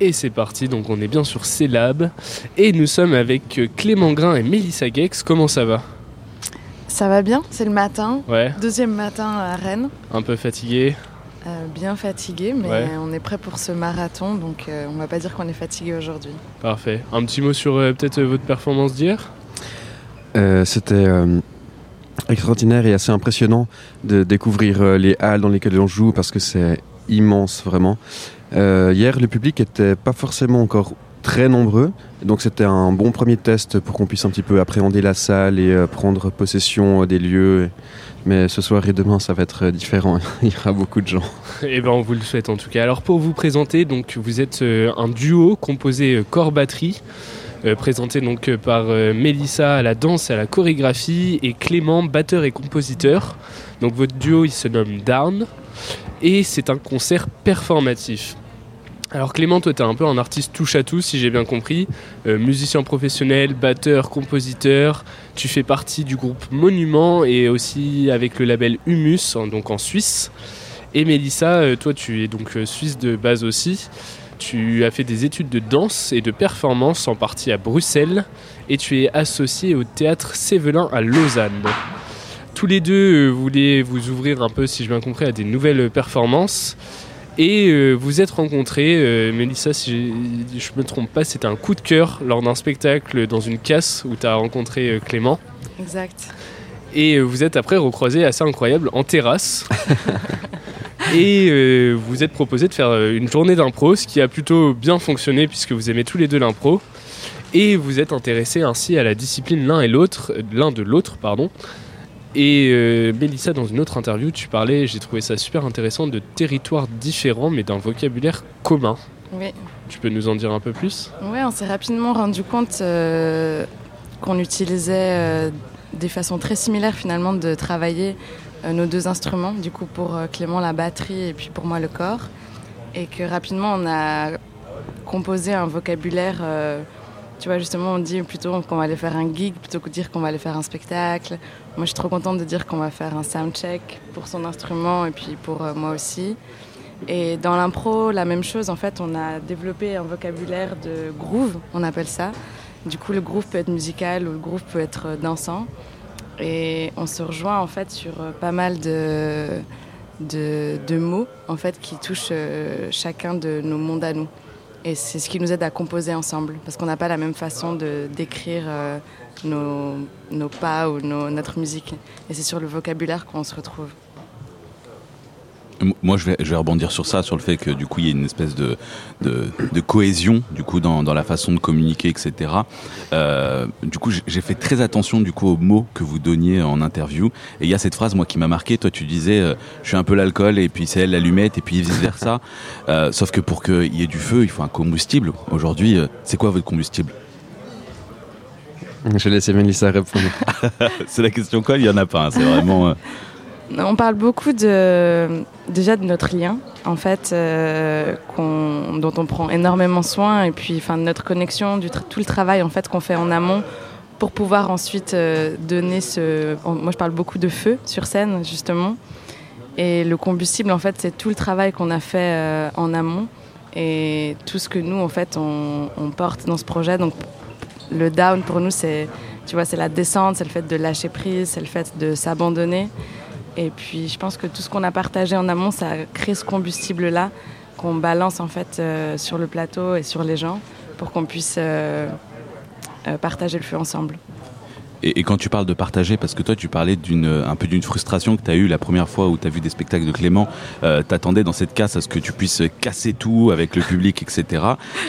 Et c'est parti, donc on est bien sur C-Lab. Et nous sommes avec Clément Grain et Mélissa Gex. Comment ça va? Ça va bien, c'est le matin. Ouais. Deuxième matin à Rennes. Un peu fatigué? Euh, Bien fatigué, mais on est prêt pour ce marathon, donc euh, on va pas dire qu'on est fatigué aujourd'hui. Parfait. Un petit mot sur euh, peut-être votre performance d'hier? C'était extraordinaire et assez impressionnant de découvrir les halles dans lesquelles on joue parce que c'est immense vraiment. Euh, hier, le public était pas forcément encore très nombreux, donc c'était un bon premier test pour qu'on puisse un petit peu appréhender la salle et euh, prendre possession des lieux. Mais ce soir et demain, ça va être différent. Il y aura beaucoup de gens. Eh ben, on vous le souhaite en tout cas. Alors pour vous présenter, donc vous êtes euh, un duo composé corps batterie. présenté donc par Mélissa à la danse et à la chorégraphie et Clément batteur et compositeur. Donc votre duo il se nomme Down et c'est un concert performatif. Alors Clément, toi tu es un peu un artiste touche à tout si j'ai bien compris, euh, musicien professionnel, batteur, compositeur, tu fais partie du groupe Monument et aussi avec le label Humus, hein, donc en Suisse. Et Mélissa, euh, toi tu es donc euh, suisse de base aussi, tu as fait des études de danse et de performance en partie à Bruxelles et tu es associé au théâtre Sévelin à Lausanne. Tous les deux voulaient vous ouvrir un peu, si j'ai bien compris, à des nouvelles performances. Et euh, vous êtes rencontrés, euh, Mélissa, si je ne me trompe pas, c'était un coup de cœur lors d'un spectacle dans une casse où tu as rencontré euh, Clément. Exact. Et vous êtes après recroisés assez incroyable en terrasse. et vous êtes proposé de faire une journée d'impro, ce qui a plutôt bien fonctionné puisque vous aimez tous les deux l'impro. Et vous êtes intéressés ainsi à la discipline l'un et l'autre, l'un de l'autre, pardon. Et euh, Mélissa, dans une autre interview, tu parlais, j'ai trouvé ça super intéressant, de territoires différents mais d'un vocabulaire commun. Oui. Tu peux nous en dire un peu plus? Oui, on s'est rapidement rendu compte euh, qu'on utilisait euh, des façons très similaires finalement de travailler nos deux instruments, du coup pour Clément la batterie et puis pour moi le corps. Et que rapidement on a composé un vocabulaire tu vois, justement, on dit plutôt qu'on va aller faire un gig plutôt que de dire qu'on va aller faire un spectacle. Moi, je suis trop contente de dire qu'on va faire un soundcheck pour son instrument et puis pour euh, moi aussi. Et dans l'impro, la même chose. En fait, on a développé un vocabulaire de groove, on appelle ça. Du coup, le groove peut être musical ou le groove peut être euh, dansant. Et on se rejoint en fait sur euh, pas mal de, de, mots en fait qui touchent chacun de nos mondes à nous. Et c'est ce qui nous aide à composer ensemble, parce qu'on n'a pas la même façon de décrire euh, nos, nos, pas ou notre musique. Et c'est sur le vocabulaire qu'on se retrouve. Moi, je vais, je vais, rebondir sur ça, sur le fait que du coup, il y a une espèce de, de, de cohésion du coup dans, dans, la façon de communiquer, etc. Euh, du coup, j'ai fait très attention du coup aux mots que vous donniez en interview. Et il y a cette phrase moi qui m'a marqué. Toi, tu disais, euh, je suis un peu l'alcool et puis c'est elle l'allumette et puis vice versa. Euh, sauf que pour qu'il y ait du feu, il faut un combustible. Aujourd'hui, c'est quoi votre combustible? Je laisse Mélissa répondre. c'est la question quoi Il y en a pas. Hein, c'est vraiment. On parle beaucoup de, déjà de notre lien, en fait, euh, dont on prend énormément soin, et puis enfin, de notre connexion, du tout le travail en fait qu'on fait en amont pour pouvoir ensuite euh, donner ce. Moi, je parle beaucoup de feu sur scène, justement. Et le combustible, en fait, c'est tout le travail qu'on a fait euh, en amont et tout ce que nous, en fait, on, on, porte dans ce projet. Donc, le down pour nous, c'est, tu vois, c'est la descente, c'est le fait de lâcher prise, c'est le fait de s'abandonner. Et puis je pense que tout ce qu'on a partagé en amont, ça a créé ce combustible-là qu'on balance en fait euh, sur le plateau et sur les gens pour qu'on puisse euh, euh, partager le feu ensemble. Et, quand tu parles de partager, parce que toi tu parlais d'une un peu d'une frustration que tu as eue la première fois où tu as vu des spectacles de Clément, euh, t'attendais dans cette casse à ce que tu puisses casser tout avec le public, etc.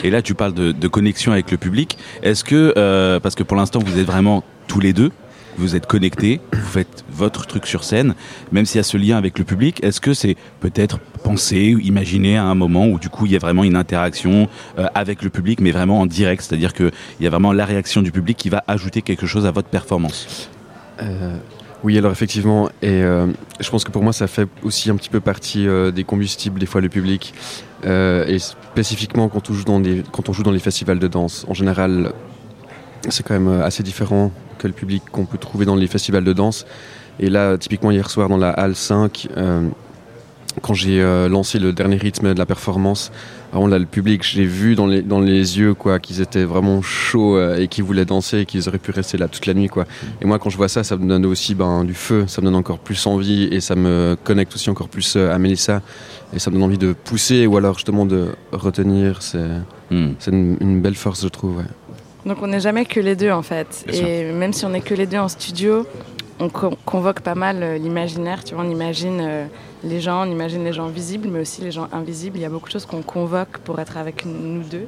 Et là tu parles de, de connexion avec le public. Est-ce que, parce que pour l'instant vous êtes vraiment tous les deux, vous êtes connecté, vous faites votre truc sur scène, même s'il y a ce lien avec le public, est-ce que c'est peut-être penser ou imaginer à un moment où du coup il y a vraiment une interaction euh, avec le public, mais vraiment en direct, c'est-à-dire qu'il y a vraiment la réaction du public qui va ajouter quelque chose à votre performance. Euh, Oui, alors effectivement, et euh, je pense que pour moi ça fait aussi un petit peu partie des combustibles, des fois le public, et spécifiquement quand on, joue dans des, quand on joue dans les festivals de danse. En général, c'est quand même assez différent que le public qu'on peut trouver dans les festivals de danse. Et là, typiquement hier soir dans la Halle 5, euh, quand j'ai euh, lancé le dernier rythme de la performance, vraiment là, le public, j'ai vu dans les, dans les yeux quoi, qu'ils étaient vraiment chauds euh, et qu'ils voulaient danser et qu'ils auraient pu rester là toute la nuit. Quoi. Et moi, quand je vois ça, ça me donne aussi ben, du feu, ça me donne encore plus envie et ça me connecte aussi encore plus à Mélissa. Et ça me donne envie de pousser ou alors justement de retenir. C'est Hmm. c'est une, une belle force, je trouve. ouais. Donc on n'est jamais que les deux en fait. Bien et même si on n'est que les deux en studio, on co- convoque pas mal euh, l'imaginaire. Tu vois, on imagine euh, les gens, on imagine les gens visibles, mais aussi les gens invisibles. Il y a beaucoup de choses qu'on convoque pour être avec nous deux.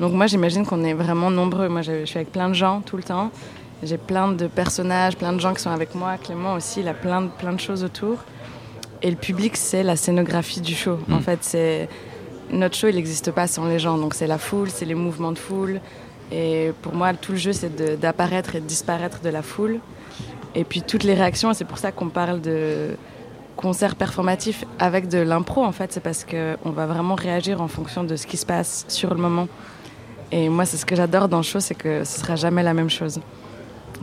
Donc moi j'imagine qu'on est vraiment nombreux. Moi je suis avec plein de gens tout le temps. J'ai plein de personnages, plein de gens qui sont avec moi. Clément aussi, il a plein de, plein de choses autour. Et le public, c'est la scénographie du show. En Mm. fait, c'est notre show, il n'existe pas sans les gens. Donc c'est la foule, c'est les mouvements de foule. Et pour moi, tout le jeu, c'est d'apparaître et de disparaître de la foule. Et puis toutes les réactions, c'est pour ça qu'on parle de concert performatif avec de l'impro, en fait. C'est parce qu'on va vraiment réagir en fonction de ce qui se passe sur le moment. Et moi, c'est ce que j'adore dans le show, c'est que ce sera jamais la même chose.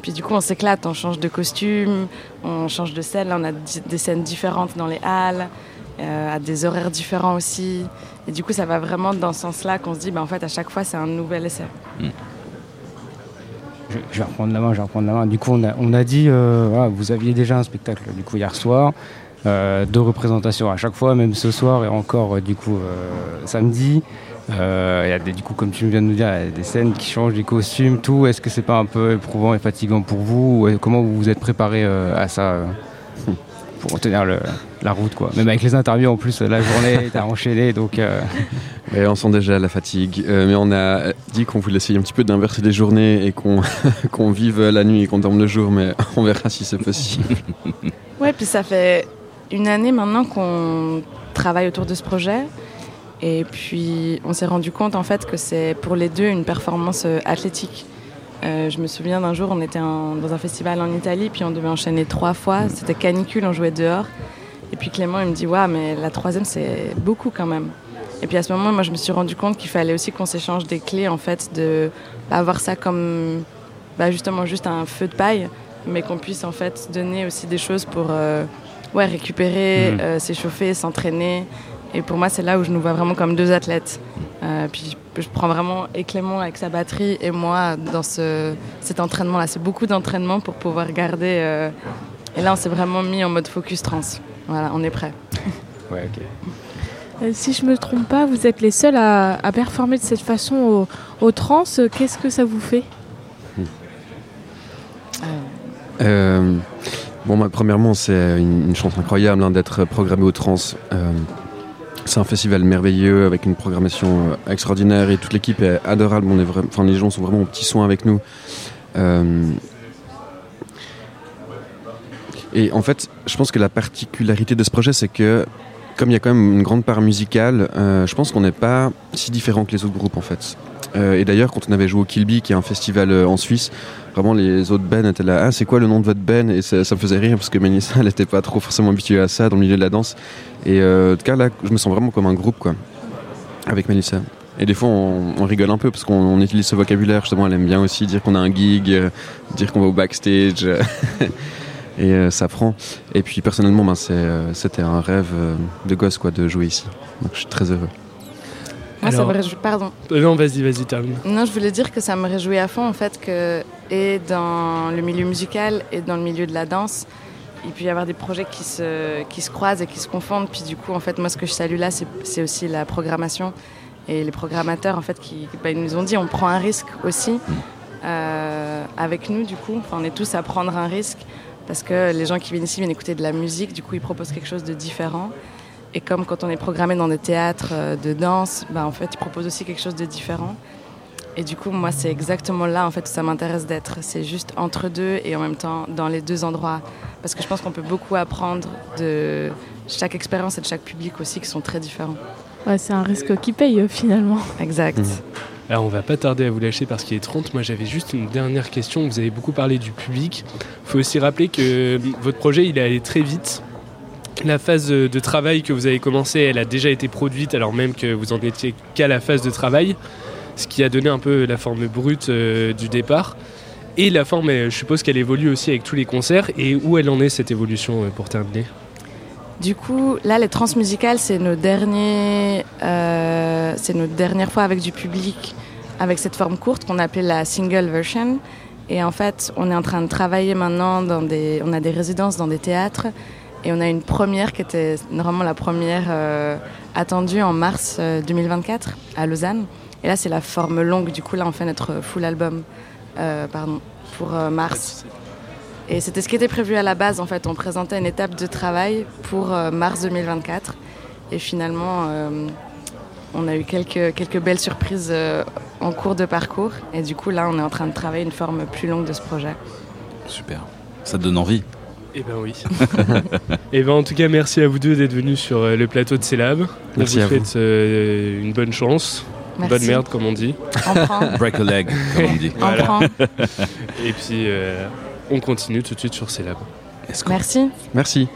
Puis du coup, on s'éclate, on change de costume, on change de scène. Là, on a des scènes différentes dans les halles, euh, à des horaires différents aussi. Et du coup, ça va vraiment dans ce sens-là qu'on se dit, bah, en fait, à chaque fois, c'est un nouvel essai. Je, je vais reprendre la main, je vais reprendre la main. Du coup, on a, on a dit, euh, voilà, vous aviez déjà un spectacle du coup hier soir, euh, deux représentations à chaque fois, même ce soir et encore euh, du coup euh, samedi. Euh, Il y a des, du coup, comme tu viens de nous dire, il y a des scènes qui changent, des costumes, tout. Est-ce que c'est pas un peu éprouvant et fatigant pour vous Ou, Comment vous vous êtes préparé euh, à ça euh, pour tenir le- la route quoi Même avec les interviews en plus, la journée, t'as enchaîné, donc euh, on sent déjà la fatigue. Euh, mais on a dit qu'on voulait essayer un petit peu d'inverser les journées et qu'on qu'on vive la nuit et qu'on dorme le jour, mais on verra si c'est possible. Ouais, puis ça fait une année maintenant qu'on travaille autour de ce projet. Et puis, on s'est rendu compte en fait que c'est pour les deux une performance euh, athlétique. Euh, je me souviens d'un jour, on était en- dans un festival en Italie, puis on devait enchaîner trois fois. C'était canicule, on jouait dehors. Et puis Clément, il me dit Waouh, mais la troisième, c'est beaucoup quand même. Et puis à ce moment, moi, je me suis rendu compte qu'il fallait aussi qu'on s'échange des clés, en fait, de pas avoir ça comme bah, justement juste un feu de paille, mais qu'on puisse en fait donner aussi des choses pour euh, ouais, récupérer, Mhm. euh, s'échauffer, s'entraîner. Et pour moi, c'est là où je nous vois vraiment comme deux athlètes. Euh, puis je, prends vraiment et Clément avec sa batterie et moi dans ce, cet entraînement-là. C'est beaucoup d'entraînement pour pouvoir garder. euh, et là, on s'est vraiment mis en mode focus trans. Voilà, on est prêt. ouais, ok. Euh, si je me trompe pas, vous êtes les seuls à, à performer de cette façon au, au trans. Qu'est-ce que ça vous fait? Euh, bon, bah, premièrement, c'est une, une chance incroyable hein, d'être programmé au Trans. C'est un festival merveilleux avec une programmation euh, extraordinaire et toute l'équipe est adorable. Enfin, les gens sont vraiment au petit soin avec nous. Euh, et en fait, je pense que la particularité de ce projet, c'est que comme il y a quand même une grande part musicale, euh, je pense qu'on n'est pas si différent que les autres groupes en fait. Euh, et d'ailleurs, quand on avait joué au Kilby, qui est un festival euh, en Suisse, vraiment les autres bands étaient là. Ah, c'est quoi le nom de votre band Et ça, me faisait rire parce que Mélissa, elle n'était pas trop forcément habituée à ça dans le milieu de la danse. Et euh, en tout cas, là, je me sens vraiment comme un groupe, quoi, avec Mélissa. Et des fois, on, rigole un peu parce qu'on on utilise ce vocabulaire. Justement, elle aime bien aussi dire qu'on a un gig, dire qu'on va au backstage. et ça prend. Et puis, personnellement, ben, c'était un rêve de gosse, quoi, de jouer ici. Donc, je suis très heureux. Moi, ça Alors- me réjouit. Pardon. Euh, Non, vas-y, vas-y, termine. Non, je voulais dire que ça me réjouit à fond en fait que et dans le milieu musical et dans le milieu de la danse, il peut y avoir des projets qui se, qui se croisent et qui se confondent. Puis du coup, en fait, moi, ce que je salue là, c'est c'est aussi la programmation et les programmateurs en fait qui bah, ils nous ont dit on prend un risque aussi euh, avec nous du coup. Enfin, on est tous à prendre un risque parce que les gens qui viennent ici viennent écouter de la musique. Du coup, ils proposent quelque chose de différent. Et comme quand on est programmé dans des théâtres euh, de danse, bah, en fait, ils proposent aussi quelque chose de différent. Et du coup, moi, c'est exactement là en fait où ça m'intéresse d'être. C'est juste entre deux et en même temps dans les deux endroits. Parce que je pense qu'on peut beaucoup apprendre de chaque expérience et de chaque public aussi qui sont très différents. Ouais, C'est un risque qui paye euh, finalement. Exact. Mhm. Alors on va pas tarder à vous lâcher parce qu'il est 30. Moi j'avais juste une dernière question. Vous avez beaucoup parlé du public. Il faut aussi rappeler que votre projet il est allé très vite. La phase de travail que vous avez commencé, elle a déjà été produite alors même que vous en étiez qu'à la phase de travail. Ce qui a donné un peu la forme brute euh, du départ. Et la forme, euh, je suppose qu'elle évolue aussi avec tous les concerts. Et où elle en est cette évolution euh, pour terminer? Du coup, là, les transmusicales, c'est nos derniers, c'est notre dernière fois avec du public, avec cette forme courte qu'on appelait la single version. Et en fait, on est en train de travailler maintenant on a des résidences dans des théâtres, et on a une première qui était normalement la première euh, attendue en mars euh, 2024 à Lausanne. Et là, c'est la forme longue. Du coup, là, on fait notre full album, euh, pardon, pour euh, mars. Et c'était ce qui était prévu à la base. En fait, on présentait une étape de travail pour euh, mars 2024. Et finalement, euh, on a eu quelques, quelques belles surprises euh, en cours de parcours. Et du coup, là, on est en train de travailler une forme plus longue de ce projet. Super. Ça te donne envie? Eh ben oui. Et ben en tout cas, merci à vous deux d'être venus sur euh, le plateau de Célab. Merci on à vous vous. souhaite euh, une bonne chance, Merci. bonne merde comme on dit. On prend. Break a leg, comme on dit. On Voilà. prend. Et puis euh, on continue tout de suite sur Célab. Merci. Merci.